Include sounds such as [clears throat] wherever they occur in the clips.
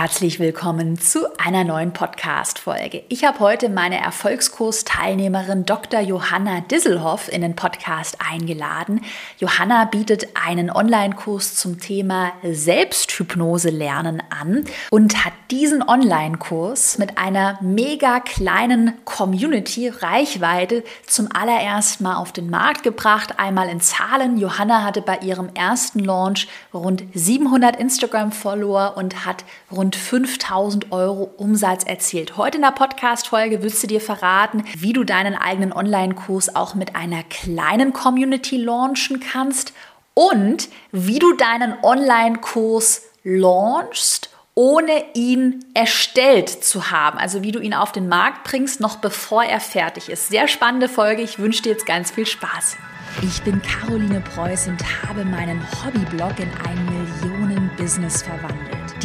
Herzlich willkommen zu einer neuen Podcast-Folge. Ich habe heute meine Erfolgskurs-Teilnehmerin Dr. Johanna Disselhoff in den Podcast eingeladen. Johanna bietet einen Online-Kurs zum Thema Selbsthypnose lernen an und hat diesen Online-Kurs mit einer mega kleinen Community-Reichweite zum allerersten Mal auf den Markt gebracht. Einmal in Zahlen. Johanna hatte bei ihrem ersten Launch rund 700 Instagram-Follower und hat rund rund 5000 Euro Umsatz erzielt. Heute in der Podcast-Folge wirst du dir verraten, wie du deinen eigenen Online-Kurs auch mit einer kleinen Community launchen kannst und wie du deinen Online-Kurs launchst ohne ihn erstellt zu haben. Also wie du ihn auf den Markt bringst, noch bevor er fertig ist. Sehr spannende Folge. Ich wünsche dir jetzt ganz viel Spaß. Ich bin Caroline Preuß und habe meinen Hobbyblog in ein Millionen-Business verwandelt.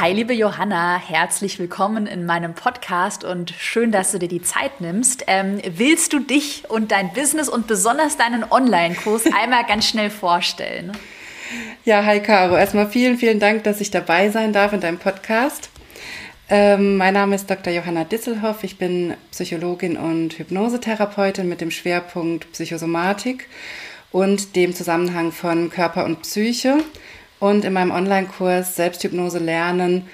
Hi, liebe Johanna, herzlich willkommen in meinem Podcast und schön, dass du dir die Zeit nimmst. Ähm, willst du dich und dein Business und besonders deinen Online-Kurs [laughs] einmal ganz schnell vorstellen? Ja, hi Caro. Erstmal vielen, vielen Dank, dass ich dabei sein darf in deinem Podcast. Ähm, mein Name ist Dr. Johanna Disselhoff. Ich bin Psychologin und Hypnosetherapeutin mit dem Schwerpunkt Psychosomatik und dem Zusammenhang von Körper und Psyche. Und in meinem Online-Kurs Selbsthypnose lernen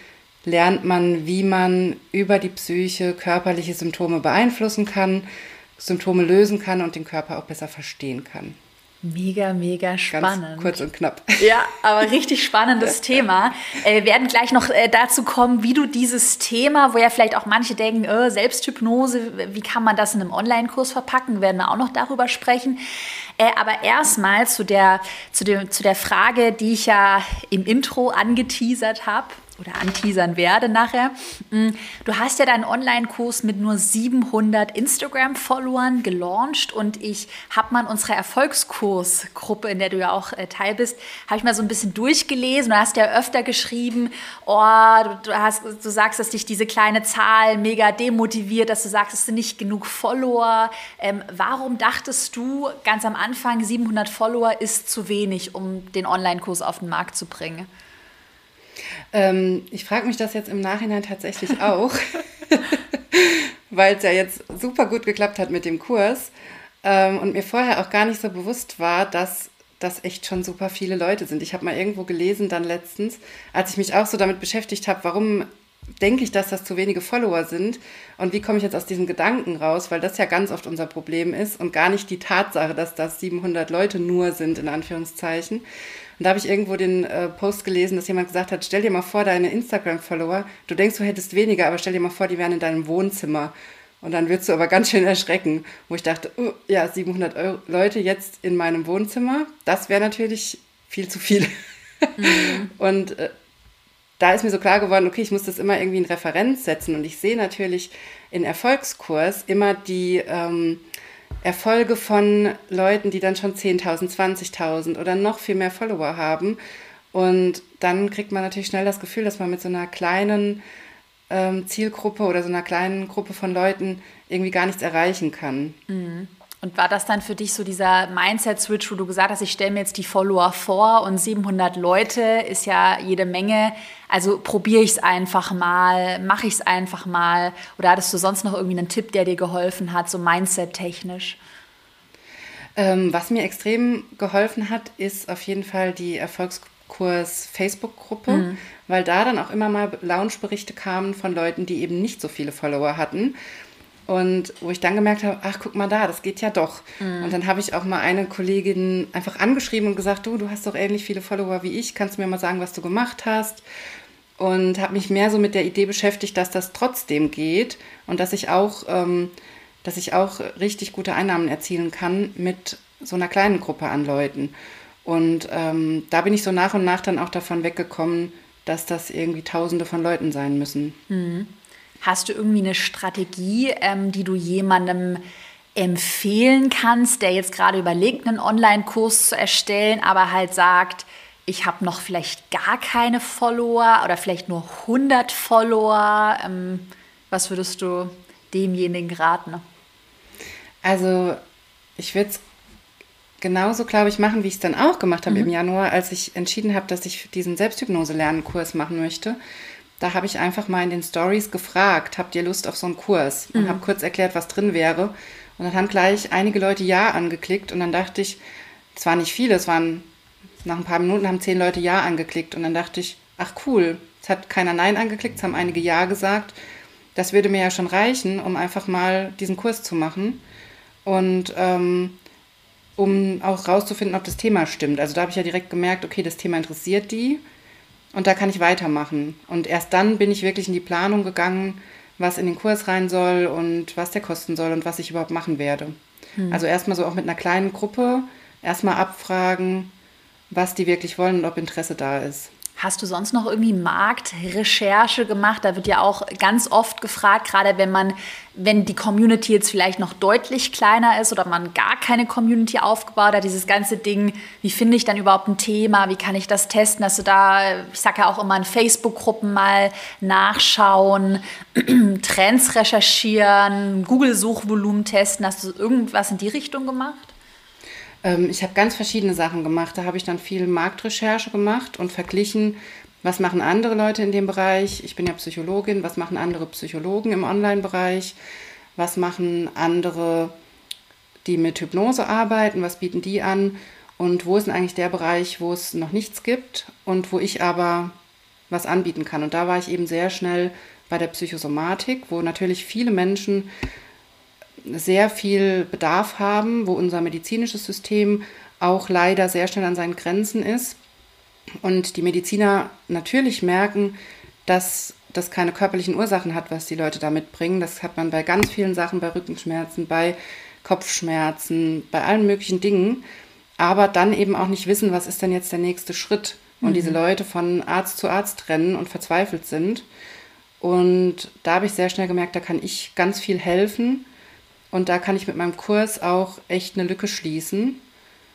lernt man, wie man über die Psyche körperliche Symptome beeinflussen kann, Symptome lösen kann und den Körper auch besser verstehen kann. Mega, mega spannend. Ganz kurz und knapp. Ja, aber richtig spannendes [laughs] Thema. Äh, wir werden gleich noch äh, dazu kommen, wie du dieses Thema, wo ja vielleicht auch manche denken, oh, Selbsthypnose, wie kann man das in einem Online-Kurs verpacken, werden wir auch noch darüber sprechen. Aber erstmal zu der, zu, dem, zu der Frage, die ich ja im Intro angeteasert habe oder anteasern werde nachher. Mm, du hast ja deinen Online-Kurs mit nur 700 Instagram-Followern gelauncht und ich habe mal in unserer Erfolgskursgruppe, in der du ja auch äh, Teil bist, habe ich mal so ein bisschen durchgelesen. Du hast ja öfter geschrieben, oh, du, hast, du sagst, dass dich diese kleine Zahl mega demotiviert, dass du sagst, es sind nicht genug Follower. Ähm, warum dachtest du ganz am Anfang, 700 Follower ist zu wenig, um den Online-Kurs auf den Markt zu bringen? Ähm, ich frage mich das jetzt im Nachhinein tatsächlich [laughs] auch, [laughs] weil es ja jetzt super gut geklappt hat mit dem Kurs ähm, und mir vorher auch gar nicht so bewusst war, dass das echt schon super viele Leute sind. Ich habe mal irgendwo gelesen dann letztens, als ich mich auch so damit beschäftigt habe, warum denke ich, dass das zu wenige Follower sind und wie komme ich jetzt aus diesem Gedanken raus, weil das ja ganz oft unser Problem ist und gar nicht die Tatsache, dass das 700 Leute nur sind, in Anführungszeichen. Und da habe ich irgendwo den äh, Post gelesen, dass jemand gesagt hat, stell dir mal vor, deine Instagram-Follower, du denkst, du hättest weniger, aber stell dir mal vor, die wären in deinem Wohnzimmer. Und dann würdest du aber ganz schön erschrecken, wo ich dachte, oh, ja, 700 Euro, Leute jetzt in meinem Wohnzimmer, das wäre natürlich viel zu viel. Mhm. [laughs] Und äh, da ist mir so klar geworden, okay, ich muss das immer irgendwie in Referenz setzen. Und ich sehe natürlich in Erfolgskurs immer die ähm, Erfolge von Leuten, die dann schon 10.000, 20.000 oder noch viel mehr Follower haben. Und dann kriegt man natürlich schnell das Gefühl, dass man mit so einer kleinen ähm, Zielgruppe oder so einer kleinen Gruppe von Leuten irgendwie gar nichts erreichen kann. Mhm. Und war das dann für dich so dieser Mindset-Switch, wo du gesagt hast, ich stelle mir jetzt die Follower vor und 700 Leute ist ja jede Menge. Also probiere ich es einfach mal, mache ich es einfach mal. Oder hattest du sonst noch irgendwie einen Tipp, der dir geholfen hat, so Mindset-technisch? Ähm, was mir extrem geholfen hat, ist auf jeden Fall die Erfolgskurs Facebook-Gruppe, mhm. weil da dann auch immer mal Launchberichte kamen von Leuten, die eben nicht so viele Follower hatten und wo ich dann gemerkt habe, ach, guck mal da, das geht ja doch. Mhm. Und dann habe ich auch mal eine Kollegin einfach angeschrieben und gesagt, du, du hast doch ähnlich viele Follower wie ich, kannst du mir mal sagen, was du gemacht hast? Und habe mich mehr so mit der Idee beschäftigt, dass das trotzdem geht und dass ich auch, ähm, dass ich auch richtig gute Einnahmen erzielen kann mit so einer kleinen Gruppe an Leuten. Und ähm, da bin ich so nach und nach dann auch davon weggekommen, dass das irgendwie Tausende von Leuten sein müssen. Mhm. Hast du irgendwie eine Strategie, ähm, die du jemandem empfehlen kannst, der jetzt gerade überlegt, einen Online-Kurs zu erstellen, aber halt sagt, ich habe noch vielleicht gar keine Follower oder vielleicht nur 100 Follower. Ähm, was würdest du demjenigen raten? Also ich würde es genauso, glaube ich, machen, wie ich es dann auch gemacht habe mhm. im Januar, als ich entschieden habe, dass ich diesen Selbsthypnose-Lernen-Kurs machen möchte. Da habe ich einfach mal in den Stories gefragt, habt ihr Lust auf so einen Kurs? Und mhm. habe kurz erklärt, was drin wäre. Und dann haben gleich einige Leute Ja angeklickt. Und dann dachte ich, es waren nicht viele, es waren nach ein paar Minuten haben zehn Leute Ja angeklickt. Und dann dachte ich, ach cool, es hat keiner Nein angeklickt, es haben einige Ja gesagt. Das würde mir ja schon reichen, um einfach mal diesen Kurs zu machen. Und ähm, um auch rauszufinden, ob das Thema stimmt. Also da habe ich ja direkt gemerkt, okay, das Thema interessiert die und da kann ich weitermachen. Und erst dann bin ich wirklich in die Planung gegangen, was in den Kurs rein soll und was der kosten soll und was ich überhaupt machen werde. Hm. Also erstmal so auch mit einer kleinen Gruppe, erstmal abfragen, was die wirklich wollen und ob Interesse da ist. Hast du sonst noch irgendwie Marktrecherche gemacht? Da wird ja auch ganz oft gefragt, gerade wenn man, wenn die Community jetzt vielleicht noch deutlich kleiner ist oder man gar keine Community aufgebaut hat, dieses ganze Ding, wie finde ich dann überhaupt ein Thema, wie kann ich das testen, dass du da, ich sage ja auch immer in Facebook-Gruppen mal nachschauen, [clears throat] Trends recherchieren, Google-Suchvolumen testen. Hast du irgendwas in die Richtung gemacht? Ähm, ich habe ganz verschiedene Sachen gemacht. Da habe ich dann viel Marktrecherche gemacht und verglichen, was machen andere Leute in dem Bereich. Ich bin ja Psychologin, was machen andere Psychologen im Online-Bereich? Was machen andere, die mit Hypnose arbeiten? Was bieten die an? Und wo ist denn eigentlich der Bereich, wo es noch nichts gibt und wo ich aber was anbieten kann? Und da war ich eben sehr schnell bei der Psychosomatik, wo natürlich viele Menschen sehr viel Bedarf haben, wo unser medizinisches System auch leider sehr schnell an seinen Grenzen ist. Und die Mediziner natürlich merken, dass das keine körperlichen Ursachen hat, was die Leute da mitbringen. Das hat man bei ganz vielen Sachen, bei Rückenschmerzen, bei Kopfschmerzen, bei allen möglichen Dingen. Aber dann eben auch nicht wissen, was ist denn jetzt der nächste Schritt. Und mhm. diese Leute von Arzt zu Arzt rennen und verzweifelt sind. Und da habe ich sehr schnell gemerkt, da kann ich ganz viel helfen und da kann ich mit meinem Kurs auch echt eine Lücke schließen.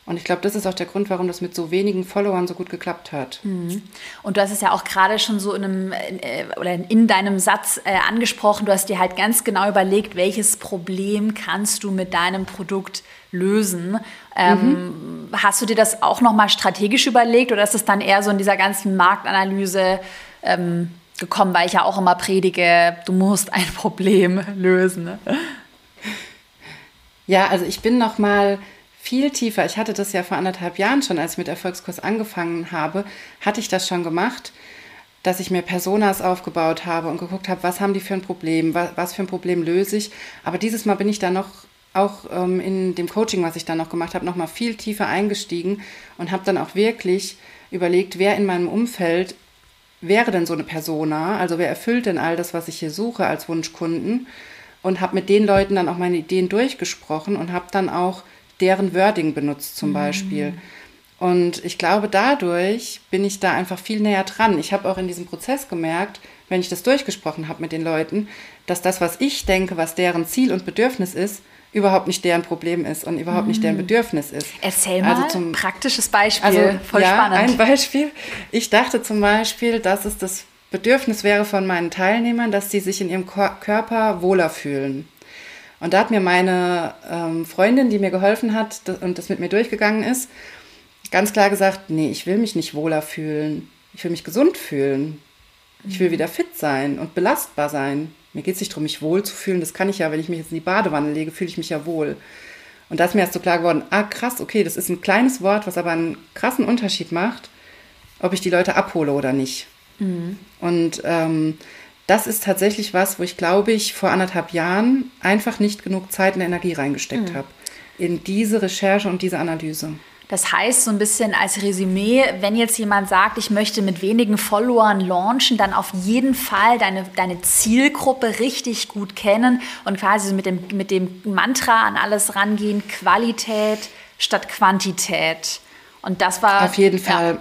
Und ich glaube, das ist auch der Grund, warum das mit so wenigen Followern so gut geklappt hat. Mhm. Und du hast es ja auch gerade schon so in einem äh, oder in deinem Satz äh, angesprochen. Du hast dir halt ganz genau überlegt, welches Problem kannst du mit deinem Produkt lösen. Ähm, mhm. Hast du dir das auch nochmal strategisch überlegt oder ist es dann eher so in dieser ganzen Marktanalyse ähm, gekommen, weil ich ja auch immer predige, du musst ein [laughs] Problem lösen? Ne? Ja, also ich bin noch mal viel tiefer. Ich hatte das ja vor anderthalb Jahren schon, als ich mit Erfolgskurs angefangen habe, hatte ich das schon gemacht, dass ich mir Personas aufgebaut habe und geguckt habe, was haben die für ein Problem, was, für ein Problem löse ich. Aber dieses Mal bin ich da noch auch ähm, in dem Coaching, was ich dann noch gemacht habe, noch mal viel tiefer eingestiegen und habe dann auch wirklich überlegt, wer in meinem Umfeld wäre denn so eine Persona, also wer erfüllt denn all das, was ich hier suche als Wunschkunden und habe mit den Leuten dann auch meine Ideen durchgesprochen und habe dann auch deren Wording benutzt zum mhm. Beispiel. Und ich glaube, dadurch bin ich da einfach viel näher dran. Ich habe auch in diesem Prozess gemerkt, wenn ich das durchgesprochen habe mit den Leuten, dass das, was ich denke, was deren Ziel und Bedürfnis ist, überhaupt nicht deren Problem ist und überhaupt nicht deren mhm. Bedürfnis ist. Erzähl mal also zum praktisches Beispiel. Also, Voll ja, spannend. Ein Beispiel. Ich dachte zum Beispiel, dass es das Bedürfnis wäre von meinen Teilnehmern, dass sie sich in ihrem Körper wohler fühlen. Und da hat mir meine ähm, Freundin, die mir geholfen hat und das mit mir durchgegangen ist, ganz klar gesagt, nee, ich will mich nicht wohler fühlen. Ich will mich gesund fühlen. Ich will mhm. wieder fit sein und belastbar sein. Mir geht es nicht darum, mich wohl zu fühlen. Das kann ich ja, wenn ich mich jetzt in die Badewanne lege, fühle ich mich ja wohl. Und da ist mir erst so klar geworden, ah krass, okay, das ist ein kleines Wort, was aber einen krassen Unterschied macht, ob ich die Leute abhole oder nicht. Mhm. Und ähm, das ist tatsächlich was, wo ich glaube ich vor anderthalb Jahren einfach nicht genug Zeit und Energie reingesteckt mhm. habe. In diese Recherche und diese Analyse. Das heißt, so ein bisschen als Resümee, wenn jetzt jemand sagt, ich möchte mit wenigen Followern launchen, dann auf jeden Fall deine, deine Zielgruppe richtig gut kennen und quasi mit dem, mit dem Mantra an alles rangehen, Qualität statt Quantität. Und das war. Auf jeden Fall. Ja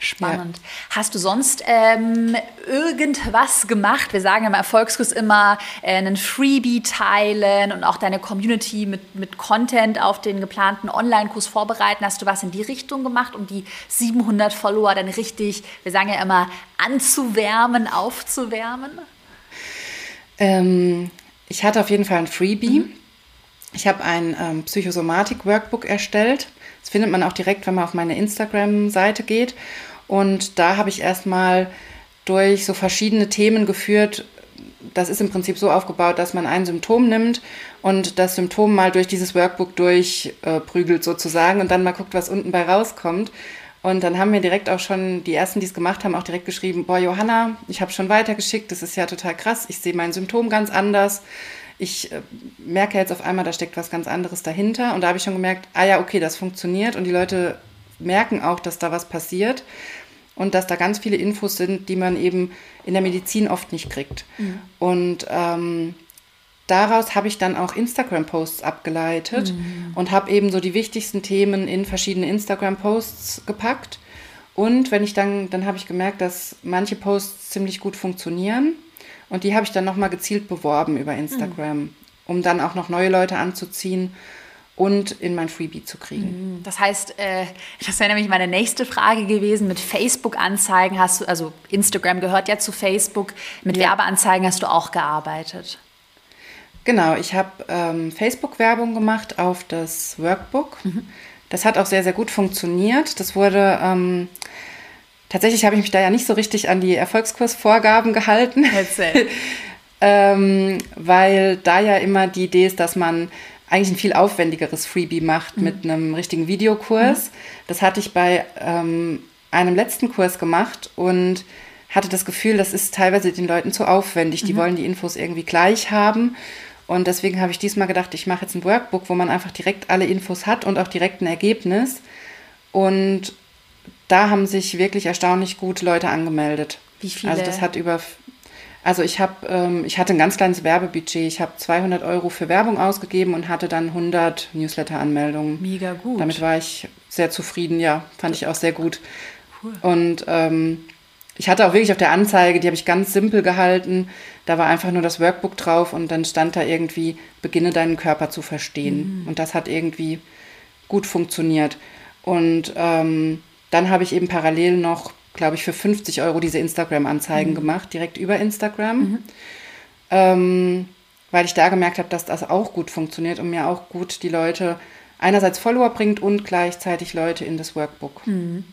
Spannend. Ja. Hast du sonst ähm, irgendwas gemacht? Wir sagen im Erfolgskurs immer äh, einen Freebie teilen und auch deine Community mit, mit Content auf den geplanten Online-Kurs vorbereiten. Hast du was in die Richtung gemacht, um die 700 Follower dann richtig, wir sagen ja immer, anzuwärmen, aufzuwärmen? Ähm, ich hatte auf jeden Fall ein Freebie. Mhm. Ich habe ein ähm, Psychosomatik-Workbook erstellt. Das findet man auch direkt, wenn man auf meine Instagram-Seite geht. Und da habe ich erstmal durch so verschiedene Themen geführt. Das ist im Prinzip so aufgebaut, dass man ein Symptom nimmt und das Symptom mal durch dieses Workbook durchprügelt äh, sozusagen und dann mal guckt, was unten bei rauskommt. Und dann haben mir direkt auch schon die ersten, die es gemacht haben, auch direkt geschrieben, boah, Johanna, ich habe schon weitergeschickt, das ist ja total krass, ich sehe mein Symptom ganz anders. Ich äh, merke jetzt auf einmal, da steckt was ganz anderes dahinter. Und da habe ich schon gemerkt, ah ja, okay, das funktioniert. Und die Leute merken auch, dass da was passiert und dass da ganz viele Infos sind, die man eben in der Medizin oft nicht kriegt. Mhm. Und ähm, daraus habe ich dann auch Instagram-Posts abgeleitet mhm. und habe eben so die wichtigsten Themen in verschiedene Instagram-Posts gepackt. Und wenn ich dann, dann habe ich gemerkt, dass manche Posts ziemlich gut funktionieren. Und die habe ich dann nochmal gezielt beworben über Instagram, mhm. um dann auch noch neue Leute anzuziehen und in mein Freebie zu kriegen. Mhm. Das heißt, äh, das wäre nämlich meine nächste Frage gewesen. Mit Facebook-Anzeigen hast du, also Instagram gehört ja zu Facebook, mit ja. Werbeanzeigen hast du auch gearbeitet. Genau, ich habe ähm, Facebook-Werbung gemacht auf das Workbook. Mhm. Das hat auch sehr, sehr gut funktioniert. Das wurde, ähm, tatsächlich habe ich mich da ja nicht so richtig an die Erfolgskursvorgaben gehalten. [laughs] ähm, weil da ja immer die Idee ist, dass man eigentlich ein viel aufwendigeres Freebie macht mhm. mit einem richtigen Videokurs. Mhm. Das hatte ich bei ähm, einem letzten Kurs gemacht und hatte das Gefühl, das ist teilweise den Leuten zu aufwendig. Die mhm. wollen die Infos irgendwie gleich haben. Und deswegen habe ich diesmal gedacht, ich mache jetzt ein Workbook, wo man einfach direkt alle Infos hat und auch direkt ein Ergebnis. Und da haben sich wirklich erstaunlich gut Leute angemeldet. Wie viele? Also das hat über, also ich habe, ähm, ich hatte ein ganz kleines Werbebudget. Ich habe 200 Euro für Werbung ausgegeben und hatte dann 100 Newsletter-Anmeldungen. Mega gut. Damit war ich sehr zufrieden. Ja, fand ich auch sehr gut. Cool. Und ähm, ich hatte auch wirklich auf der Anzeige, die habe ich ganz simpel gehalten. Da war einfach nur das Workbook drauf und dann stand da irgendwie, beginne deinen Körper zu verstehen. Mhm. Und das hat irgendwie gut funktioniert. Und ähm, dann habe ich eben parallel noch, glaube ich, für 50 Euro diese Instagram-Anzeigen mhm. gemacht, direkt über Instagram. Mhm. Ähm, weil ich da gemerkt habe, dass das auch gut funktioniert und mir auch gut die Leute einerseits Follower bringt und gleichzeitig Leute in das Workbook. Mhm.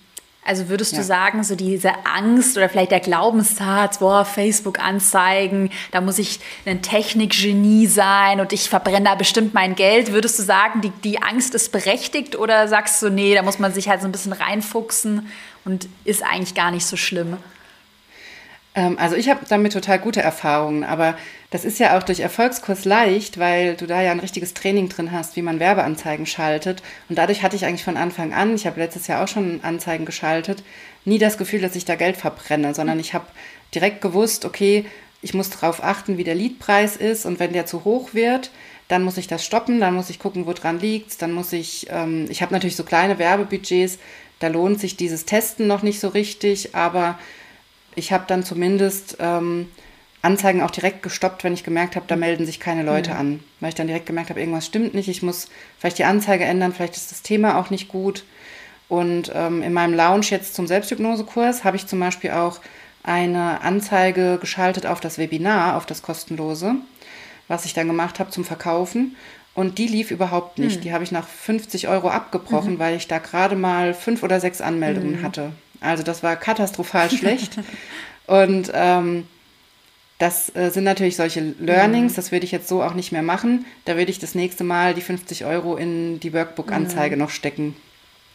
Also würdest ja. du sagen, so diese Angst oder vielleicht der Glaubenssatz, boah, Facebook-Anzeigen, da muss ich ein Technikgenie sein und ich verbrenne da bestimmt mein Geld. Würdest du sagen, die, die Angst ist berechtigt oder sagst du, nee, da muss man sich halt so ein bisschen reinfuchsen und ist eigentlich gar nicht so schlimm? Ähm, also ich habe damit total gute Erfahrungen, aber das ist ja auch durch Erfolgskurs leicht, weil du da ja ein richtiges Training drin hast, wie man Werbeanzeigen schaltet. Und dadurch hatte ich eigentlich von Anfang an, ich habe letztes Jahr auch schon Anzeigen geschaltet, nie das Gefühl, dass ich da Geld verbrenne, sondern ich habe direkt gewusst, okay, ich muss darauf achten, wie der Liedpreis ist und wenn der zu hoch wird, dann muss ich das stoppen, dann muss ich gucken, wo dran liegt, dann muss ich, ähm, ich habe natürlich so kleine Werbebudgets, da lohnt sich dieses Testen noch nicht so richtig, aber ich habe dann zumindest ähm, Anzeigen auch direkt gestoppt, wenn ich gemerkt habe, da melden sich keine Leute mhm. an. Weil ich dann direkt gemerkt habe, irgendwas stimmt nicht, ich muss vielleicht die Anzeige ändern, vielleicht ist das Thema auch nicht gut. Und ähm, in meinem Lounge jetzt zum Selbsthypnosekurs habe ich zum Beispiel auch eine Anzeige geschaltet auf das Webinar, auf das kostenlose, was ich dann gemacht habe zum Verkaufen. Und die lief überhaupt nicht. Mhm. Die habe ich nach 50 Euro abgebrochen, mhm. weil ich da gerade mal fünf oder sechs Anmeldungen mhm. hatte. Also das war katastrophal [laughs] schlecht. Und ähm, das äh, sind natürlich solche Learnings, mhm. das würde ich jetzt so auch nicht mehr machen. Da würde ich das nächste Mal die 50 Euro in die Workbook-Anzeige mhm. noch stecken.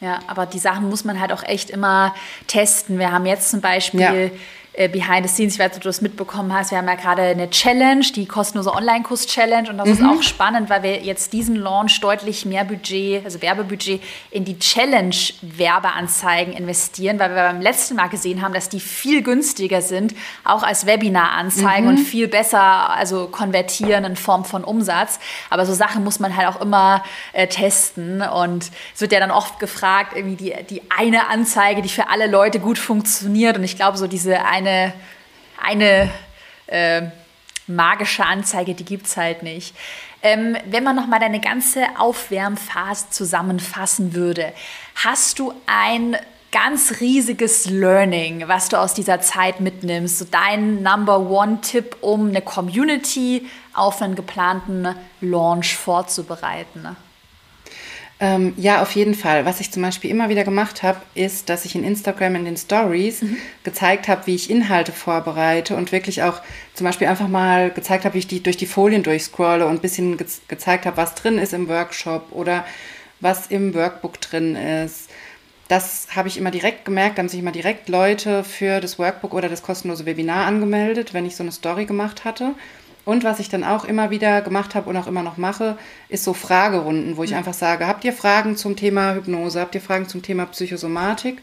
Ja, aber die Sachen muss man halt auch echt immer testen. Wir haben jetzt zum Beispiel ja. Äh, Behind the Scenes, ich weiß nicht, ob du das mitbekommen hast, wir haben ja gerade eine Challenge, die kostenlose Online-Kurs-Challenge und das mhm. ist auch spannend, weil wir jetzt diesen Launch deutlich mehr Budget, also Werbebudget in die Challenge-Werbeanzeigen investieren, weil wir beim letzten Mal gesehen haben, dass die viel günstiger sind, auch als Webinar-Anzeigen mhm. und viel besser also konvertieren in Form von Umsatz. Aber so Sachen muss man halt auch immer äh, testen und es wird ja dann oft gefragt, irgendwie die, die eine Anzeige, die für alle Leute gut funktioniert und ich glaube so diese eine eine, eine äh, magische Anzeige, die gibt es halt nicht. Ähm, wenn man nochmal deine ganze Aufwärmphase zusammenfassen würde, hast du ein ganz riesiges Learning, was du aus dieser Zeit mitnimmst? So dein Number One-Tipp, um eine Community auf einen geplanten Launch vorzubereiten? Ähm, ja, auf jeden Fall. Was ich zum Beispiel immer wieder gemacht habe, ist, dass ich in Instagram in den Stories mhm. gezeigt habe, wie ich Inhalte vorbereite und wirklich auch zum Beispiel einfach mal gezeigt habe, wie ich die durch die Folien durchscrolle und ein bisschen ge gezeigt habe, was drin ist im Workshop oder was im Workbook drin ist. Das habe ich immer direkt gemerkt, da haben sich immer direkt Leute für das Workbook oder das kostenlose Webinar angemeldet, wenn ich so eine Story gemacht hatte. Und was ich dann auch immer wieder gemacht habe und auch immer noch mache, ist so Fragerunden, wo ich mhm. einfach sage, habt ihr Fragen zum Thema Hypnose, habt ihr Fragen zum Thema Psychosomatik?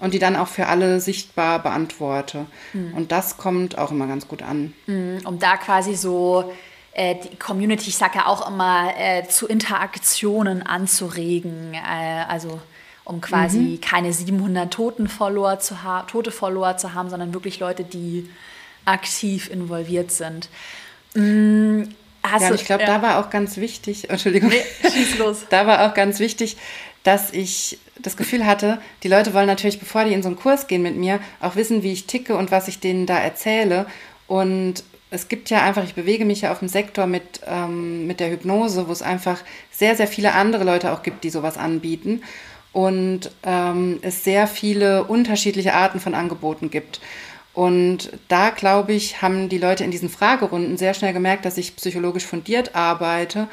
Und die dann auch für alle sichtbar beantworte. Mhm. Und das kommt auch immer ganz gut an. Mhm, um da quasi so äh, die Community, ich sage ja auch immer, äh, zu Interaktionen anzuregen. Äh, also um quasi mhm. keine 700 toten Follower zu tote Follower zu haben, sondern wirklich Leute, die aktiv involviert sind. Mm, ja, ich glaube, ja. da war auch ganz wichtig, [laughs] Entschuldigung, nee, schieß los. da war auch ganz wichtig, dass ich das Gefühl hatte, die Leute wollen natürlich, bevor die in so einen Kurs gehen mit mir, auch wissen, wie ich ticke und was ich denen da erzähle. Und es gibt ja einfach, ich bewege mich ja auf dem Sektor mit, ähm, mit der Hypnose, wo es einfach sehr, sehr viele andere Leute auch gibt, die sowas anbieten. Und ähm, es sehr viele unterschiedliche Arten von Angeboten gibt. Und da, glaube ich, haben die Leute in diesen Fragerunden sehr schnell gemerkt, dass ich psychologisch fundiert arbeite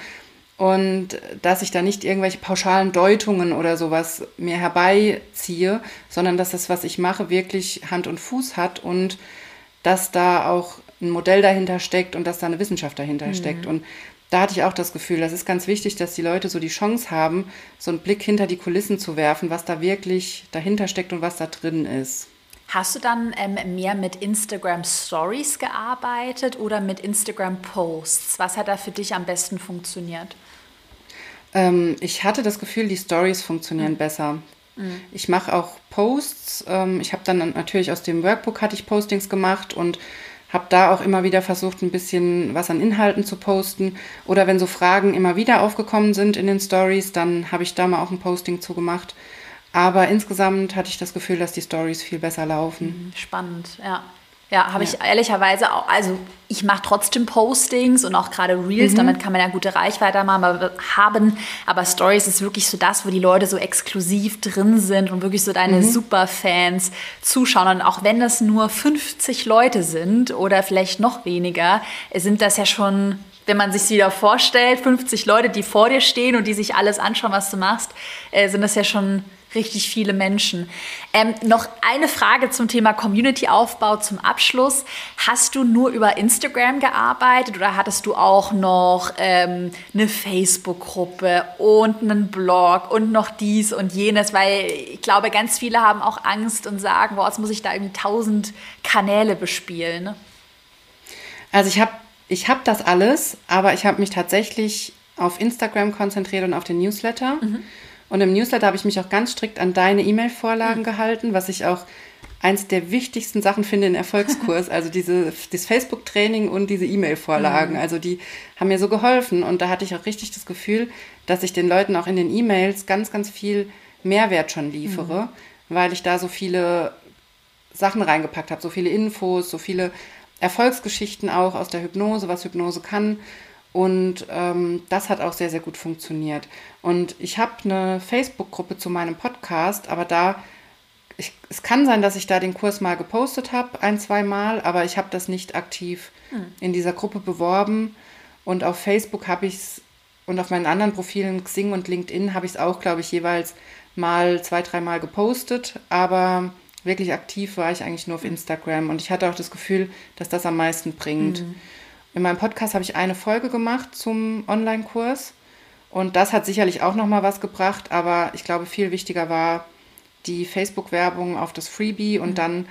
und dass ich da nicht irgendwelche pauschalen Deutungen oder sowas mir herbeiziehe, sondern dass das, was ich mache, wirklich Hand und Fuß hat und dass da auch ein Modell dahinter steckt und dass da eine Wissenschaft dahinter mhm. steckt. Und da hatte ich auch das Gefühl, das ist ganz wichtig, dass die Leute so die Chance haben, so einen Blick hinter die Kulissen zu werfen, was da wirklich dahinter steckt und was da drin ist. Hast du dann ähm, mehr mit Instagram Stories gearbeitet oder mit Instagram Posts? Was hat da für dich am besten funktioniert? Ähm, ich hatte das Gefühl, die Stories funktionieren mhm. besser. Mhm. Ich mache auch Posts. Ähm, ich habe dann natürlich aus dem Workbook hatte ich Postings gemacht und habe da auch immer wieder versucht, ein bisschen was an Inhalten zu posten. Oder wenn so Fragen immer wieder aufgekommen sind in den Stories, dann habe ich da mal auch ein Posting zugemacht. gemacht. Aber insgesamt hatte ich das Gefühl, dass die Stories viel besser laufen. Mhm, spannend, ja. Ja, habe ja. ich ehrlicherweise auch, also ich mache trotzdem Postings und auch gerade Reels, mhm. damit kann man ja gute Reichweite haben, aber Stories ist wirklich so das, wo die Leute so exklusiv drin sind und wirklich so deine mhm. Superfans zuschauen und auch wenn das nur 50 Leute sind oder vielleicht noch weniger, sind das ja schon wenn man sich wieder vorstellt, 50 Leute, die vor dir stehen und die sich alles anschauen, was du machst, äh, sind das ja schon richtig viele Menschen. Ähm, noch eine Frage zum Thema Community-Aufbau zum Abschluss. Hast du nur über Instagram gearbeitet oder hattest du auch noch ähm, eine Facebook-Gruppe und einen Blog und noch dies und jenes? Weil ich glaube, ganz viele haben auch Angst und sagen, boah, jetzt muss ich da irgendwie tausend Kanäle bespielen. Also ich habe ich hab das alles, aber ich habe mich tatsächlich auf Instagram konzentriert und auf den Newsletter. Mhm. Und im Newsletter habe ich mich auch ganz strikt an deine E-Mail-Vorlagen mhm. gehalten, was ich auch eins der wichtigsten Sachen finde in Erfolgskurs. [laughs] Also diese, das Facebook-Training und diese E-Mail-Vorlagen. Mhm. Also die haben mir so geholfen. Und da hatte ich auch richtig das Gefühl, dass ich den Leuten auch in den E-Mails ganz, ganz viel Mehrwert schon liefere, mhm. weil ich da so viele Sachen reingepackt habe, so viele Infos, so viele Erfolgsgeschichten auch aus der Hypnose, was Hypnose kann. Und ähm, das hat auch sehr, sehr gut funktioniert. Und ich habe eine Facebook-Gruppe zu meinem Podcast, aber da, ich, es kann sein, dass ich da den Kurs mal gepostet habe, ein, zwei Mal, aber ich habe das nicht aktiv hm. in dieser Gruppe beworben. Und auf Facebook habe ich es und auf meinen anderen Profilen, Xing und LinkedIn, habe ich es auch, glaube ich, jeweils mal zwei, dreimal gepostet, aber wirklich aktiv war ich eigentlich nur auf Instagram und ich hatte auch das Gefühl, dass das am meisten bringt. Mhm. In meinem Podcast habe ich eine Folge gemacht zum Online-Kurs und das hat sicherlich auch noch mal was gebracht, aber ich glaube, viel wichtiger war die Facebook-Werbung auf das Freebie und mhm. dann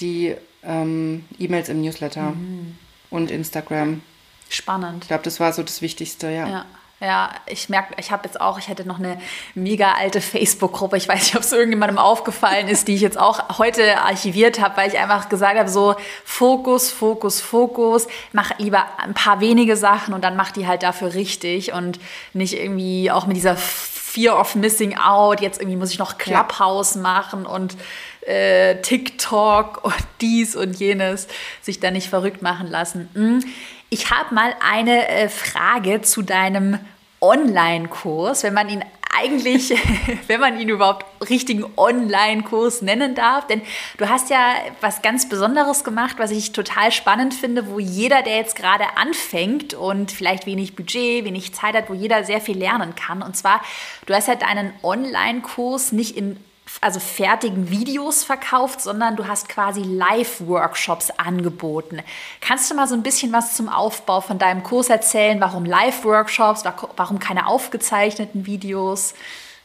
die ähm, E-Mails im Newsletter mhm. und Instagram. Spannend. Ich glaube, das war so das Wichtigste, ja. ja. Ja, ich merke, ich habe jetzt auch, ich hätte noch eine mega alte Facebook-Gruppe. Ich weiß nicht, ob es irgendjemandem aufgefallen ist, die ich jetzt auch heute archiviert habe, weil ich einfach gesagt habe, so Fokus, Fokus, Fokus. Mach lieber ein paar wenige Sachen und dann mach die halt dafür richtig und nicht irgendwie auch mit dieser Fear of Missing Out. Jetzt irgendwie muss ich noch Clubhouse ja. machen und äh, TikTok und dies und jenes. Sich da nicht verrückt machen lassen. Hm. Ich habe mal eine äh, Frage zu deinem Online-Kurs, wenn man ihn eigentlich, [laughs] wenn man ihn überhaupt richtigen Online-Kurs nennen darf. Denn du hast ja was ganz Besonderes gemacht, was ich total spannend finde, wo jeder, der jetzt gerade anfängt und vielleicht wenig Budget, wenig Zeit hat, wo jeder sehr viel lernen kann. Und zwar, du hast ja deinen Online-Kurs nicht in also fertigen Videos verkauft, sondern du hast quasi Live-Workshops angeboten. Kannst du mal so ein bisschen was zum Aufbau von deinem Kurs erzählen? Warum Live-Workshops? Warum keine aufgezeichneten Videos?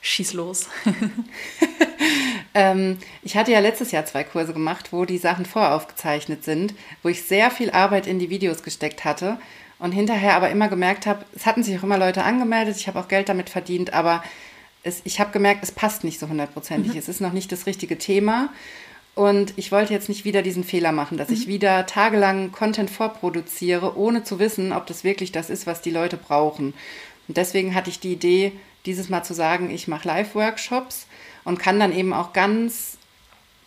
Schieß los. [laughs] ähm, ich hatte ja letztes Jahr zwei Kurse gemacht, wo die Sachen voraufgezeichnet sind, wo ich sehr viel Arbeit in die Videos gesteckt hatte und hinterher aber immer gemerkt habe, es hatten sich auch immer Leute angemeldet, ich habe auch Geld damit verdient, aber es, ich habe gemerkt, es passt nicht so hundertprozentig. Mhm. Es ist noch nicht das richtige Thema. Und ich wollte jetzt nicht wieder diesen Fehler machen, dass mhm. ich wieder tagelang Content vorproduziere, ohne zu wissen, ob das wirklich das ist, was die Leute brauchen. Und deswegen hatte ich die Idee, dieses Mal zu sagen, ich mache Live-Workshops und kann dann eben auch ganz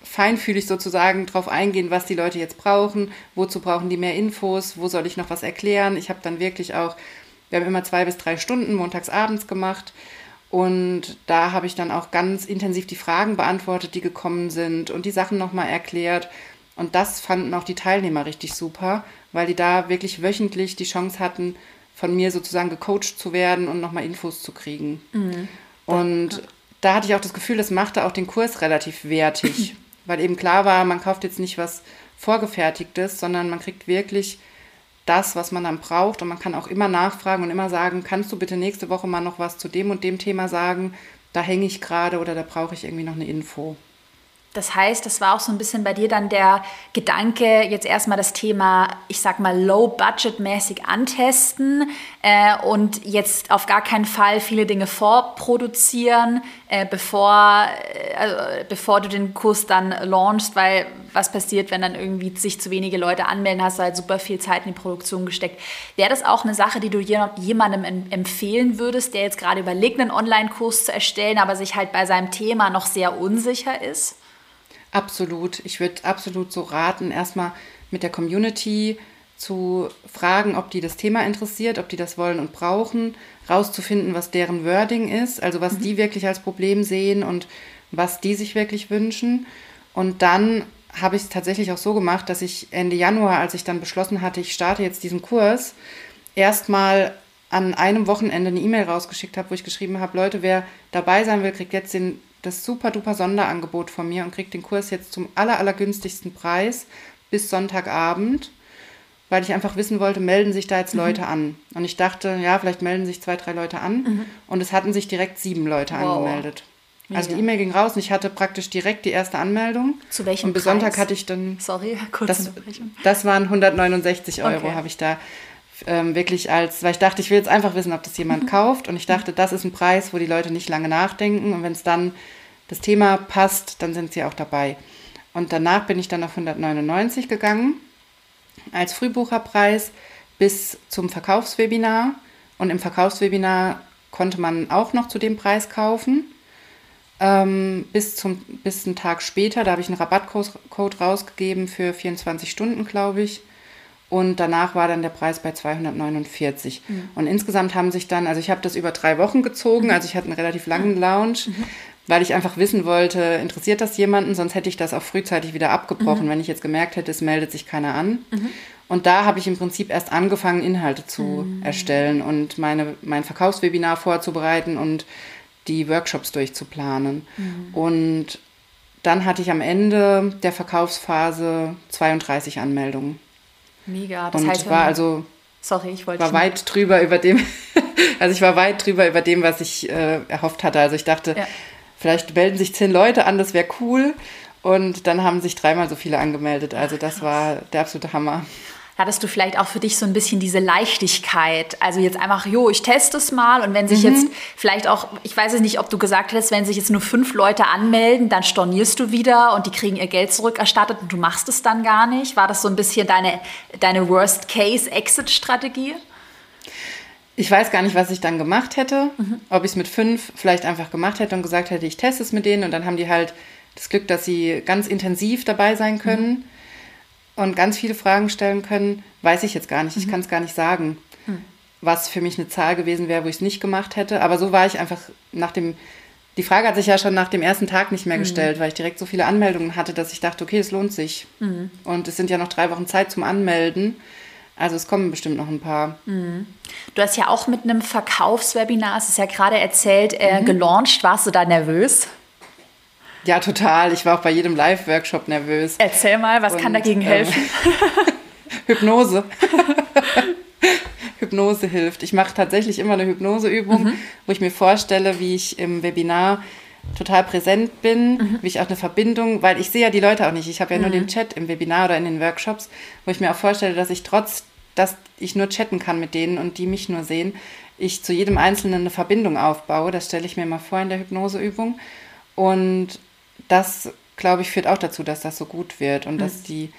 feinfühlig sozusagen darauf eingehen, was die Leute jetzt brauchen, wozu brauchen die mehr Infos, wo soll ich noch was erklären. Ich habe dann wirklich auch, wir haben immer zwei bis drei Stunden montags abends gemacht und da habe ich dann auch ganz intensiv die Fragen beantwortet, die gekommen sind und die Sachen nochmal erklärt. Und das fanden auch die Teilnehmer richtig super, weil die da wirklich wöchentlich die Chance hatten, von mir sozusagen gecoacht zu werden und nochmal Infos zu kriegen. Mhm. Und da hatte ich auch das Gefühl, das machte auch den Kurs relativ wertig, [clears throat] weil eben klar war, man kauft jetzt nicht was Vorgefertigtes, sondern man kriegt wirklich das, was man dann braucht. Und man kann auch immer nachfragen und immer sagen, kannst du bitte nächste Woche mal noch was zu dem und dem Thema sagen? Da hänge ich gerade oder da brauche ich irgendwie noch eine Info. Das heißt, das war auch so ein bisschen bei dir dann der Gedanke, jetzt erstmal das Thema, ich sag mal, low-budget-mäßig antesten äh, und jetzt auf gar keinen Fall viele Dinge vorproduzieren, äh, bevor, äh, also, bevor du den Kurs dann launchst, weil was passiert, wenn dann irgendwie sich zu wenige Leute anmelden, hast du halt super viel Zeit in die Produktion gesteckt. Wäre das auch eine Sache, die du jemandem empfehlen würdest, der jetzt gerade überlegt, einen Online-Kurs zu erstellen, aber sich halt bei seinem Thema noch sehr unsicher ist? Absolut. Ich würde absolut so raten, erstmal mit der Community zu fragen, ob die das Thema interessiert, ob die das wollen und brauchen, rauszufinden, was deren Wording ist, also was mhm. die wirklich als Problem sehen und was die sich wirklich wünschen. Und dann habe ich es tatsächlich auch so gemacht, dass ich Ende Januar, als ich dann beschlossen hatte, ich starte jetzt diesen Kurs, erstmal an einem Wochenende eine E-Mail rausgeschickt habe, wo ich geschrieben habe, Leute, wer dabei sein will, kriegt jetzt den das super duper Sonderangebot von mir und kriegt den Kurs jetzt zum aller, allergünstigsten Preis bis Sonntagabend, weil ich einfach wissen wollte, melden sich da jetzt mhm. Leute an. Und ich dachte, ja, vielleicht melden sich zwei, drei Leute an. Mhm. Und es hatten sich direkt sieben Leute wow. angemeldet. Mega. Also die E-Mail ging raus und ich hatte praktisch direkt die erste Anmeldung. Zu welchem Und bis Preis? Sonntag hatte ich dann. Sorry, [laughs] kurz das, das waren 169 Euro, okay. habe ich da ähm, wirklich als, weil ich dachte, ich will jetzt einfach wissen, ob das jemand mhm. kauft. Und ich dachte, das ist ein Preis, wo die Leute nicht lange nachdenken. Und wenn es dann das Thema passt, dann sind sie auch dabei. Und danach bin ich dann auf 199 gegangen als Frühbucherpreis bis zum Verkaufswebinar. Und im Verkaufswebinar konnte man auch noch zu dem Preis kaufen. Ähm, bis, zum, bis einen Tag später, da habe ich einen Rabattcode rausgegeben für 24 Stunden, glaube ich. Und danach war dann der Preis bei 249. Mhm. Und insgesamt haben sich dann, also ich habe das über drei Wochen gezogen, mhm. also ich hatte einen relativ langen Lounge, mhm. weil ich einfach wissen wollte, interessiert das jemanden, sonst hätte ich das auch frühzeitig wieder abgebrochen, mhm. wenn ich jetzt gemerkt hätte, es meldet sich keiner an. Mhm. Und da habe ich im Prinzip erst angefangen, Inhalte zu mhm. erstellen und meine, mein Verkaufswebinar vorzubereiten und die Workshops durchzuplanen. Und dann hatte ich am Ende der Verkaufsphase 32 Anmeldungen. Mega. Das und heißt, war also sorry, ich wollte war weit drüber über dem, [laughs] also ich war weit drüber über dem, was ich äh, erhofft hatte. Also ich dachte, ja. vielleicht melden sich zehn Leute an, das wäre cool. Und dann haben sich dreimal so viele angemeldet. Also das war der absolute Hammer hattest du vielleicht auch für dich so ein bisschen diese Leichtigkeit? Also jetzt einfach, jo, ich teste es mal und wenn sich mhm. jetzt vielleicht auch, ich weiß es nicht, ob du gesagt hast, wenn sich jetzt nur fünf Leute anmelden, dann stornierst du wieder und die kriegen ihr Geld zurückerstattet und du machst es dann gar nicht. War das so ein bisschen deine, deine Worst-Case-Exit-Strategie? Ich weiß gar nicht, was ich dann gemacht hätte. Mhm. Ob ich es mit fünf vielleicht einfach gemacht hätte und gesagt hätte, ich teste es mit denen und dann haben die halt das Glück, dass sie ganz intensiv dabei sein können. Mhm und ganz viele Fragen stellen können, weiß ich jetzt gar nicht. Ich mhm. kann es gar nicht sagen, mhm. was für mich eine Zahl gewesen wäre, wo ich es nicht gemacht hätte. Aber so war ich einfach nach dem. Die Frage hat sich ja schon nach dem ersten Tag nicht mehr mhm. gestellt, weil ich direkt so viele Anmeldungen hatte, dass ich dachte, okay, es lohnt sich. Mhm. Und es sind ja noch drei Wochen Zeit zum Anmelden. Also es kommen bestimmt noch ein paar. Mhm. Du hast ja auch mit einem Verkaufswebinar, es ist ja gerade erzählt, äh, mhm. gelauncht. Warst du da nervös? Ja, total. Ich war auch bei jedem Live-Workshop nervös. Erzähl mal, was Und, kann dagegen ähm, helfen? [laughs] Hypnose. [laughs] Hypnose hilft. Ich mache tatsächlich immer eine Hypnoseübung, mhm. wo ich mir vorstelle, wie ich im Webinar total präsent bin, mhm. wie ich auch eine Verbindung, weil ich sehe ja die Leute auch nicht. Ich habe ja mhm. nur den Chat im Webinar oder in den Workshops, wo ich mir auch vorstelle, dass ich trotz, dass ich nur chatten kann mit denen und die mich nur sehen, ich zu jedem Einzelnen eine Verbindung aufbaue. Das stelle ich mir mal vor in der Hypnoseübung. Und das, glaube ich, führt auch dazu, dass das so gut wird und mhm. dass die,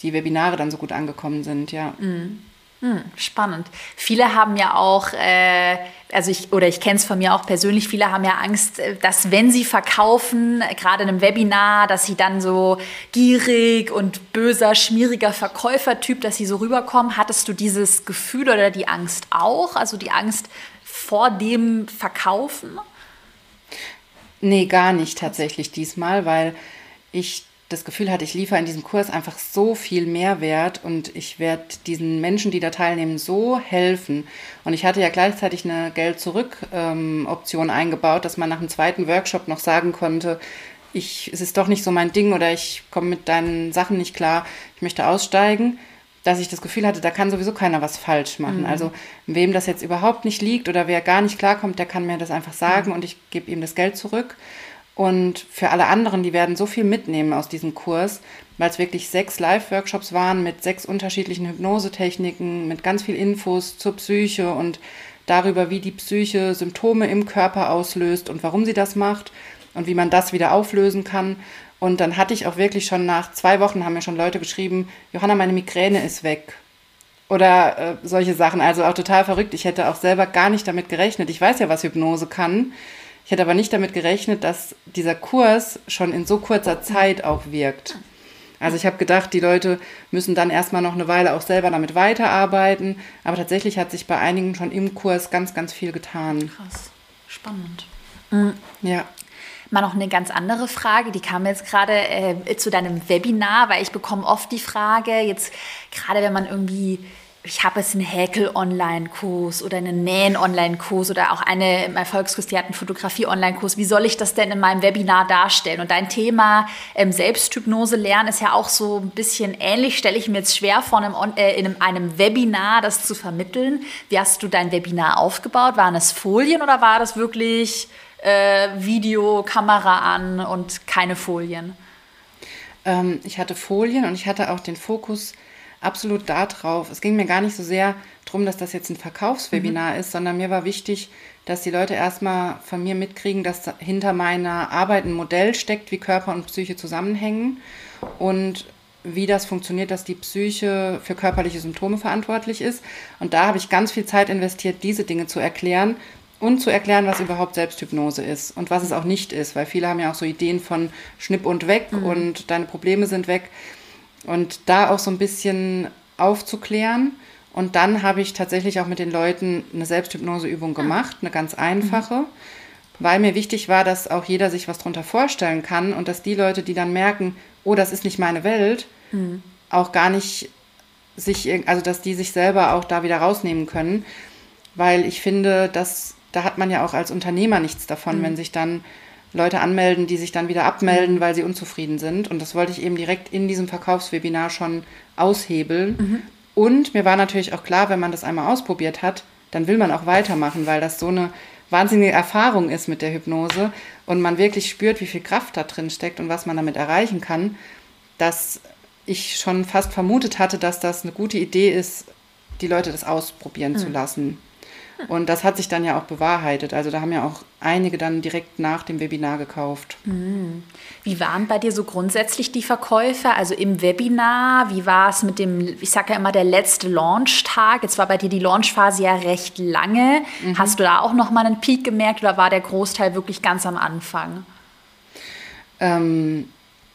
die Webinare dann so gut angekommen sind, ja. Mhm. Hm, spannend. Viele haben ja auch, äh, also ich, oder ich kenne es von mir auch persönlich, viele haben ja Angst, äh, dass wenn sie verkaufen, gerade in einem Webinar, dass sie dann so gierig und böser, schmieriger Verkäufertyp, dass sie so rüberkommen. Hattest du dieses Gefühl oder die Angst auch? Also die Angst vor dem Verkaufen? Nee, gar nicht tatsächlich diesmal, weil ich das Gefühl hatte, ich liefere in diesem Kurs einfach so viel Mehrwert und ich werde diesen Menschen, die da teilnehmen, so helfen. Und ich hatte ja gleichzeitig eine Geld-Zurück-Option ähm, eingebaut, dass man nach dem zweiten Workshop noch sagen konnte, ich, es ist doch nicht so mein Ding oder ich komme mit deinen Sachen nicht klar, ich möchte aussteigen dass ich das Gefühl hatte, da kann sowieso keiner was falsch machen. Mhm. Also wem das jetzt überhaupt nicht liegt oder wer gar nicht klarkommt, der kann mir das einfach sagen mhm. und ich gebe ihm das Geld zurück. Und für alle anderen, die werden so viel mitnehmen aus diesem Kurs, weil es wirklich sechs Live-Workshops waren mit sechs unterschiedlichen Hypnosetechniken, mit ganz viel Infos zur Psyche und darüber, wie die Psyche Symptome im Körper auslöst und warum sie das macht und wie man das wieder auflösen kann. Und dann hatte ich auch wirklich schon nach zwei Wochen haben mir schon Leute geschrieben, Johanna, meine Migräne ist weg. Oder äh, solche Sachen. Also auch total verrückt. Ich hätte auch selber gar nicht damit gerechnet. Ich weiß ja, was Hypnose kann. Ich hätte aber nicht damit gerechnet, dass dieser Kurs schon in so kurzer Zeit auch wirkt. Also ich habe gedacht, die Leute müssen dann erstmal noch eine Weile auch selber damit weiterarbeiten. Aber tatsächlich hat sich bei einigen schon im Kurs ganz, ganz viel getan. Krass, spannend. Mhm. Ja. Mal noch eine ganz andere Frage, die kam jetzt gerade äh, zu deinem Webinar, weil ich bekomme oft die Frage, jetzt gerade wenn man irgendwie ich habe jetzt einen Häkel-Online-Kurs oder einen Nähen-Online-Kurs oder auch eine im einen Fotografie-Online-Kurs. Wie soll ich das denn in meinem Webinar darstellen? Und dein Thema ähm, Selbsthypnose lernen ist ja auch so ein bisschen ähnlich. Stelle ich mir jetzt schwer vor, einem, äh, in einem, Webinar das zu vermitteln. Wie hast du dein Webinar aufgebaut? Waren es Folien oder war das wirklich äh, Video, Kamera an und keine Folien? Ähm, ich hatte Folien und ich hatte auch den Fokus absolut darauf. Es ging mir gar nicht so sehr darum, dass das jetzt ein Verkaufswebinar mhm. ist, sondern mir war wichtig, dass die Leute erstmal von mir mitkriegen, dass hinter meiner Arbeit ein Modell steckt, wie Körper und Psyche zusammenhängen und wie das funktioniert, dass die Psyche für körperliche Symptome verantwortlich ist. Und da habe ich ganz viel Zeit investiert, diese Dinge zu erklären, und zu erklären, was überhaupt Selbsthypnose ist und was es auch nicht ist, weil viele haben ja auch so Ideen von Schnipp und weg mhm. und deine Probleme sind weg und da auch so ein bisschen aufzuklären. Und dann habe ich tatsächlich auch mit den Leuten eine Selbsthypnoseübung gemacht, eine ganz einfache, mhm. weil mir wichtig war, dass auch jeder sich was darunter vorstellen kann und dass die Leute, die dann merken, oh, das ist nicht meine Welt, mhm. auch gar nicht sich, also dass die sich selber auch da wieder rausnehmen können, weil ich finde, dass da hat man ja auch als Unternehmer nichts davon, mhm. wenn sich dann Leute anmelden, die sich dann wieder abmelden, weil sie unzufrieden sind. Und das wollte ich eben direkt in diesem Verkaufswebinar schon aushebeln. Mhm. Und mir war natürlich auch klar, wenn man das einmal ausprobiert hat, dann will man auch weitermachen, weil das so eine wahnsinnige Erfahrung ist mit der Hypnose und man wirklich spürt, wie viel Kraft da drin steckt und was man damit erreichen kann, dass ich schon fast vermutet hatte, dass das eine gute Idee ist, die Leute das ausprobieren mhm. zu lassen. Und das hat sich dann ja auch bewahrheitet. Also da haben ja auch einige dann direkt nach dem Webinar gekauft. Mhm. Wie waren bei dir so grundsätzlich die Verkäufe? Also im Webinar, wie war es mit dem, ich sage ja immer, der letzte Launchtag? Jetzt war bei dir die Launchphase ja recht lange. Mhm. Hast du da auch nochmal einen Peak gemerkt oder war der Großteil wirklich ganz am Anfang? Ähm,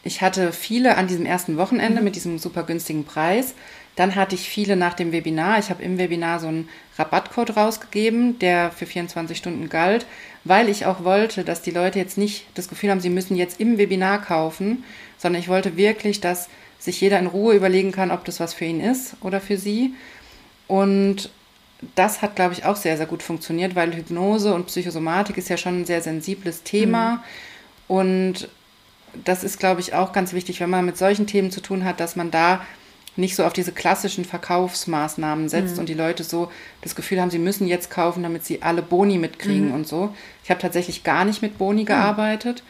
ich hatte viele an diesem ersten Wochenende mhm. mit diesem super günstigen Preis. Dann hatte ich viele nach dem Webinar. Ich habe im Webinar so einen Rabattcode rausgegeben, der für 24 Stunden galt, weil ich auch wollte, dass die Leute jetzt nicht das Gefühl haben, sie müssen jetzt im Webinar kaufen, sondern ich wollte wirklich, dass sich jeder in Ruhe überlegen kann, ob das was für ihn ist oder für sie. Und das hat, glaube ich, auch sehr, sehr gut funktioniert, weil Hypnose und Psychosomatik ist ja schon ein sehr sensibles Thema. Mhm. Und das ist, glaube ich, auch ganz wichtig, wenn man mit solchen Themen zu tun hat, dass man da nicht so auf diese klassischen Verkaufsmaßnahmen setzt mhm. und die Leute so das Gefühl haben, sie müssen jetzt kaufen, damit sie alle Boni mitkriegen mhm. und so. Ich habe tatsächlich gar nicht mit Boni mhm. gearbeitet.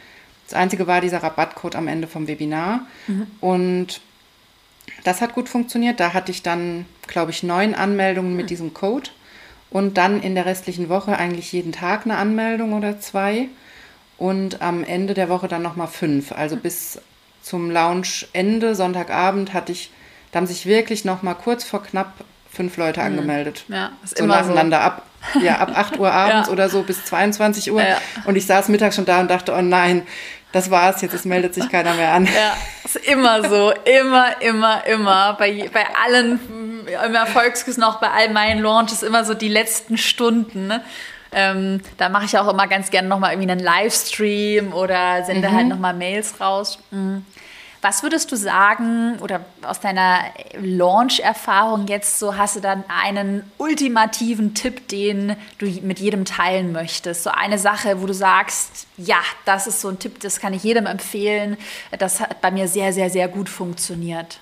Das Einzige war dieser Rabattcode am Ende vom Webinar. Mhm. Und das hat gut funktioniert. Da hatte ich dann, glaube ich, neun Anmeldungen mit mhm. diesem Code. Und dann in der restlichen Woche eigentlich jeden Tag eine Anmeldung oder zwei. Und am Ende der Woche dann nochmal fünf. Also mhm. bis zum Launchende, Sonntagabend, hatte ich da haben sich wirklich noch mal kurz vor knapp fünf Leute mhm. angemeldet. Ja, ist so immer nacheinander so. ab. Ja, ab 8 Uhr [laughs] abends ja. oder so bis 22 Uhr. Ja. Und ich saß mittags schon da und dachte, oh nein, das war's jetzt, es meldet sich keiner mehr an. Ja, ist immer so, immer, immer, immer. Bei, bei allen, im Erfolgskurs noch, bei all meinen Launches immer so die letzten Stunden. Ne? Ähm, da mache ich auch immer ganz gerne nochmal irgendwie einen Livestream oder sende mhm. halt nochmal Mails raus. Mhm. Was würdest du sagen oder aus deiner Launch-Erfahrung jetzt so hast du dann einen ultimativen Tipp, den du mit jedem teilen möchtest? So eine Sache, wo du sagst, ja, das ist so ein Tipp, das kann ich jedem empfehlen. Das hat bei mir sehr, sehr, sehr gut funktioniert.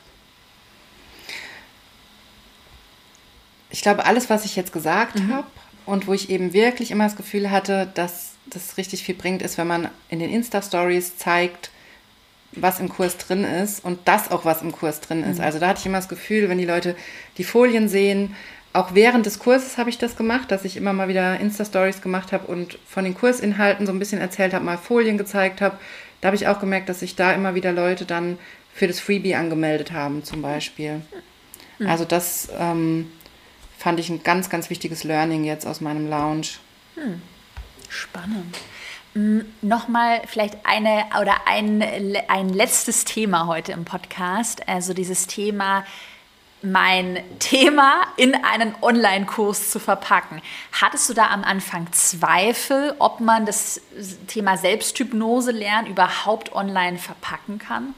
Ich glaube, alles, was ich jetzt gesagt mhm. habe und wo ich eben wirklich immer das Gefühl hatte, dass das richtig viel bringt, ist, wenn man in den Insta-Stories zeigt, was im Kurs drin ist und das auch was im Kurs drin ist. Mhm. Also da hatte ich immer das Gefühl, wenn die Leute die Folien sehen, auch während des Kurses habe ich das gemacht, dass ich immer mal wieder Insta-Stories gemacht habe und von den Kursinhalten so ein bisschen erzählt habe, mal Folien gezeigt habe. Da habe ich auch gemerkt, dass sich da immer wieder Leute dann für das Freebie angemeldet haben, zum Beispiel. Mhm. Also das ähm, fand ich ein ganz, ganz wichtiges Learning jetzt aus meinem Lounge. Mhm. Spannend. Nochmal vielleicht eine oder ein, ein letztes Thema heute im Podcast. Also dieses Thema, mein Thema in einen Online-Kurs zu verpacken. Hattest du da am Anfang Zweifel, ob man das Thema Selbsthypnose lernen überhaupt online verpacken kann?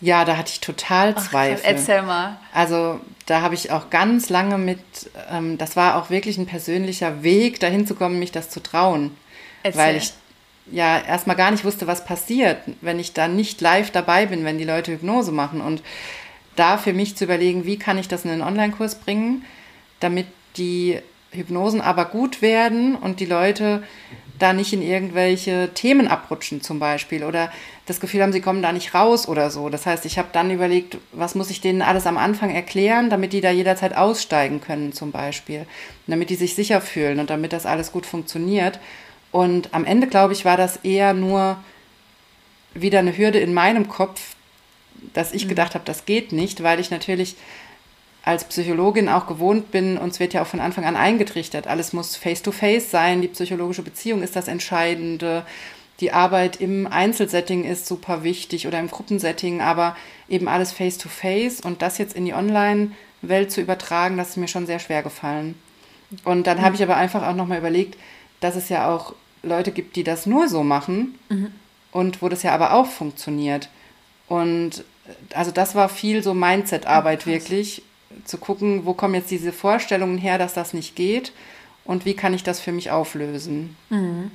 Ja, da hatte ich total Zweifel. Ach, erzähl mal. Also da habe ich auch ganz lange mit, ähm, das war auch wirklich ein persönlicher Weg, dahin zu kommen, mich das zu trauen. Erzähl. Weil ich ja erstmal gar nicht wusste, was passiert, wenn ich da nicht live dabei bin, wenn die Leute Hypnose machen. Und da für mich zu überlegen, wie kann ich das in einen Online-Kurs bringen, damit die Hypnosen aber gut werden und die Leute da nicht in irgendwelche Themen abrutschen zum Beispiel oder das Gefühl haben, sie kommen da nicht raus oder so. Das heißt, ich habe dann überlegt, was muss ich denen alles am Anfang erklären, damit die da jederzeit aussteigen können zum Beispiel, damit die sich sicher fühlen und damit das alles gut funktioniert. Und am Ende, glaube ich, war das eher nur wieder eine Hürde in meinem Kopf, dass ich mhm. gedacht habe, das geht nicht, weil ich natürlich als Psychologin auch gewohnt bin, uns wird ja auch von Anfang an eingetrichtert, alles muss face-to-face -face sein, die psychologische Beziehung ist das Entscheidende, die Arbeit im Einzelsetting ist super wichtig oder im Gruppensetting, aber eben alles face-to-face -face und das jetzt in die Online-Welt zu übertragen, das ist mir schon sehr schwer gefallen. Und dann mhm. habe ich aber einfach auch nochmal überlegt, dass es ja auch Leute gibt, die das nur so machen mhm. und wo das ja aber auch funktioniert. Und also das war viel so Mindset-Arbeit oh, wirklich, zu gucken, wo kommen jetzt diese Vorstellungen her, dass das nicht geht und wie kann ich das für mich auflösen. Mhm.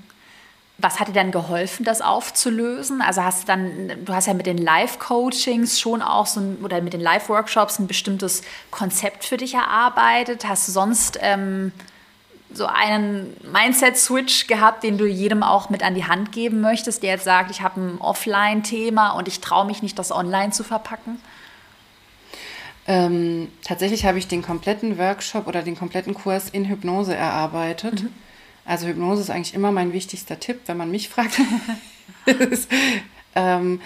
was hat dir dann geholfen, das aufzulösen? Also hast du dann, du hast ja mit den Live-Coachings schon auch so ein, oder mit den Live-Workshops ein bestimmtes Konzept für dich erarbeitet. Hast du sonst ähm, so einen Mindset-Switch gehabt, den du jedem auch mit an die Hand geben möchtest, der jetzt sagt, ich habe ein Offline-Thema und ich traue mich nicht, das online zu verpacken? Ähm, tatsächlich habe ich den kompletten Workshop oder den kompletten Kurs in Hypnose erarbeitet. Mhm. Also Hypnose ist eigentlich immer mein wichtigster Tipp, wenn man mich [laughs] fragt. [laughs] ähm,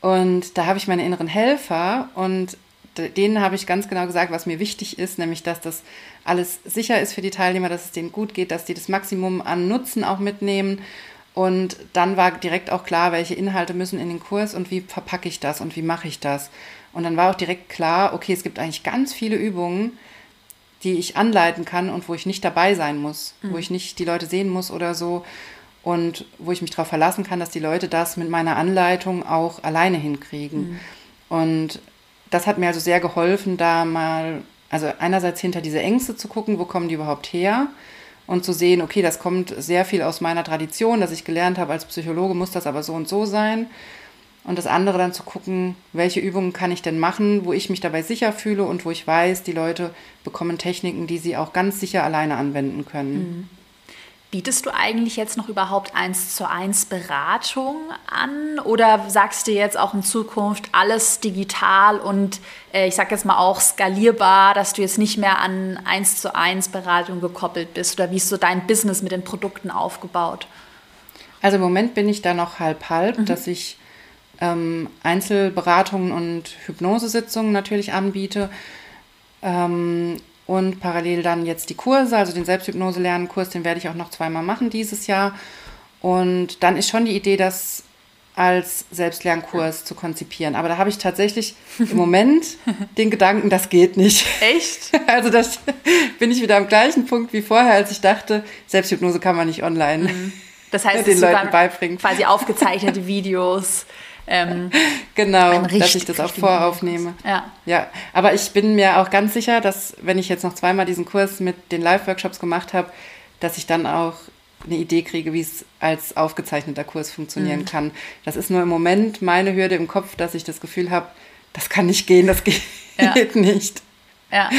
und da habe ich meine inneren Helfer und denen habe ich ganz genau gesagt, was mir wichtig ist, nämlich dass das alles sicher ist für die Teilnehmer, dass es denen gut geht, dass die das Maximum an Nutzen auch mitnehmen. Und dann war direkt auch klar, welche Inhalte müssen in den Kurs und wie verpacke ich das und wie mache ich das. Und dann war auch direkt klar, okay, es gibt eigentlich ganz viele Übungen, die ich anleiten kann und wo ich nicht dabei sein muss, mhm. wo ich nicht die Leute sehen muss oder so und wo ich mich darauf verlassen kann, dass die Leute das mit meiner Anleitung auch alleine hinkriegen. Mhm. Und das hat mir also sehr geholfen, da mal, also einerseits hinter diese Ängste zu gucken, wo kommen die überhaupt her und zu sehen, okay, das kommt sehr viel aus meiner Tradition, dass ich gelernt habe, als Psychologe muss das aber so und so sein. Und das andere dann zu gucken, welche Übungen kann ich denn machen, wo ich mich dabei sicher fühle und wo ich weiß, die Leute bekommen Techniken, die sie auch ganz sicher alleine anwenden können. Mhm. Bietest du eigentlich jetzt noch überhaupt eins zu eins Beratung an oder sagst du jetzt auch in Zukunft alles digital und äh, ich sag jetzt mal auch skalierbar, dass du jetzt nicht mehr an eins zu eins Beratung gekoppelt bist oder wie ist so dein Business mit den Produkten aufgebaut? Also im Moment bin ich da noch halb halb, mhm. dass ich ähm, Einzelberatungen und Hypnosesitzungen natürlich anbiete. Ähm, und parallel dann jetzt die Kurse, also den Selbsthypnose-Lernen-Kurs, den werde ich auch noch zweimal machen dieses Jahr. Und dann ist schon die Idee, das als Selbstlernkurs zu konzipieren. Aber da habe ich tatsächlich im [laughs] Moment den Gedanken, das geht nicht. Echt? [laughs] Also das bin ich wieder am gleichen Punkt wie vorher, als ich dachte, Selbsthypnose kann man nicht online mhm. das heißt, [laughs] den Leuten beibringen. Quasi aufgezeichnete Videos ähm, [laughs] genau, dass ich das auch voraufnehme. Ja. ja, aber ich bin mir auch ganz sicher, dass wenn ich jetzt noch zweimal diesen Kurs mit den Live-Workshops gemacht habe, dass ich dann auch eine Idee kriege, wie es als aufgezeichneter Kurs funktionieren mhm. kann. Das ist nur im Moment meine Hürde im Kopf, dass ich das Gefühl habe, das kann nicht gehen, das [laughs] geht ja. nicht. Ja,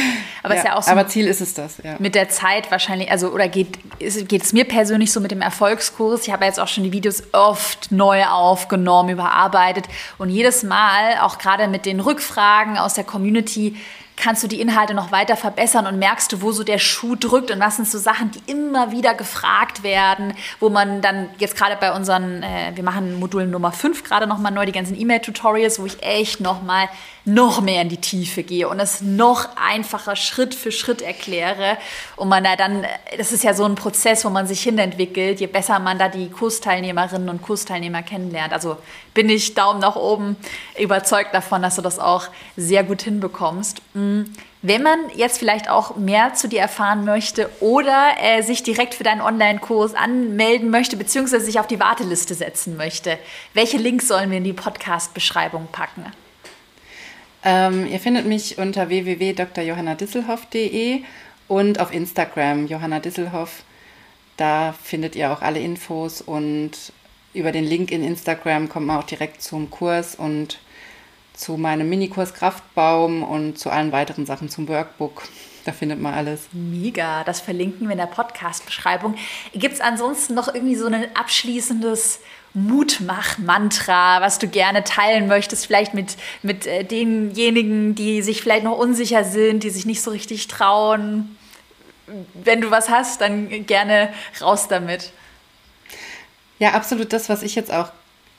aber ja, ist ja auch so. Aber Ziel ist es das, ja. Mit der Zeit wahrscheinlich, also oder geht, es mir persönlich so mit dem Erfolgskurs? Ich habe jetzt auch schon die Videos oft neu aufgenommen, überarbeitet und jedes Mal, auch gerade mit den Rückfragen aus der Community, kannst du die Inhalte noch weiter verbessern und merkst du, wo so der Schuh drückt und was sind so Sachen, die immer wieder gefragt werden, wo man dann jetzt gerade bei unseren, äh, wir machen Modul Nummer 5 gerade nochmal neu, die ganzen E-Mail-Tutorials, wo ich echt nochmal noch mehr in die Tiefe gehe und es noch einfacher Schritt für Schritt erkläre und man da dann, das ist ja so ein Prozess, wo man sich hinentwickelt, je besser man da die Kursteilnehmerinnen und Kursteilnehmer kennenlernt. Also bin ich Daumen nach oben überzeugt davon, dass du das auch sehr gut hinbekommst. Mm, wenn man jetzt vielleicht auch mehr zu dir erfahren möchte oder äh, sich direkt für deinen Online-Kurs anmelden möchte, beziehungsweise sich auf die Warteliste setzen möchte, welche Links sollen wir in die Podcast-Beschreibung packen? Ähm, ihr findet mich unter www.drjohannadisselhoff.de und auf Instagram Johanna Disselhoff. Da findet ihr auch alle Infos und über den Link in Instagram kommt man auch direkt zum Kurs und zu meinem Minikurs Kraftbaum und zu allen weiteren Sachen zum Workbook. Da findet man alles. Mega, das verlinken wir in der Podcast-Beschreibung. Gibt es ansonsten noch irgendwie so ein abschließendes Mutmach-Mantra, was du gerne teilen möchtest, vielleicht mit, mit äh, denjenigen, die sich vielleicht noch unsicher sind, die sich nicht so richtig trauen? Wenn du was hast, dann gerne raus damit. Ja, absolut das, was ich jetzt auch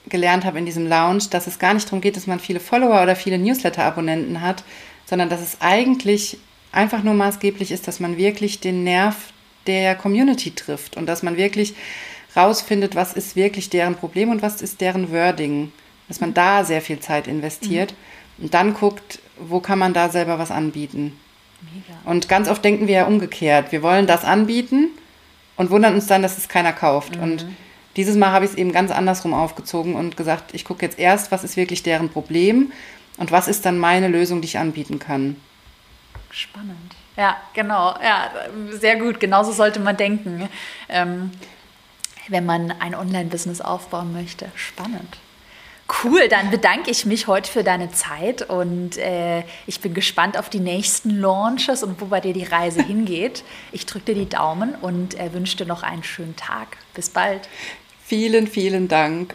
gelernt habe in diesem Lounge, dass es gar nicht darum geht, dass man viele Follower oder viele Newsletter-Abonnenten hat, sondern dass es eigentlich einfach nur maßgeblich ist, dass man wirklich den Nerv der Community trifft und dass man wirklich rausfindet, was ist wirklich deren Problem und was ist deren Wording. Dass man da sehr viel Zeit investiert mhm. und dann guckt, wo kann man da selber was anbieten. Mega. Und ganz oft denken wir ja umgekehrt. Wir wollen das anbieten und wundern uns dann, dass es keiner kauft. Mhm. Und dieses Mal habe ich es eben ganz andersrum aufgezogen und gesagt, ich gucke jetzt erst, was ist wirklich deren Problem und was ist dann meine Lösung, die ich anbieten kann. Spannend. Ja, genau. Ja, sehr gut. Genauso sollte man denken. Ähm, wenn man ein Online-Business aufbauen möchte. Spannend. Cool, dann bedanke ich mich heute für deine Zeit und äh, ich bin gespannt auf die nächsten Launches und wo bei dir die Reise hingeht. Ich drücke dir die Daumen und äh, wünsche dir noch einen schönen Tag. Bis bald. Vielen, vielen Dank.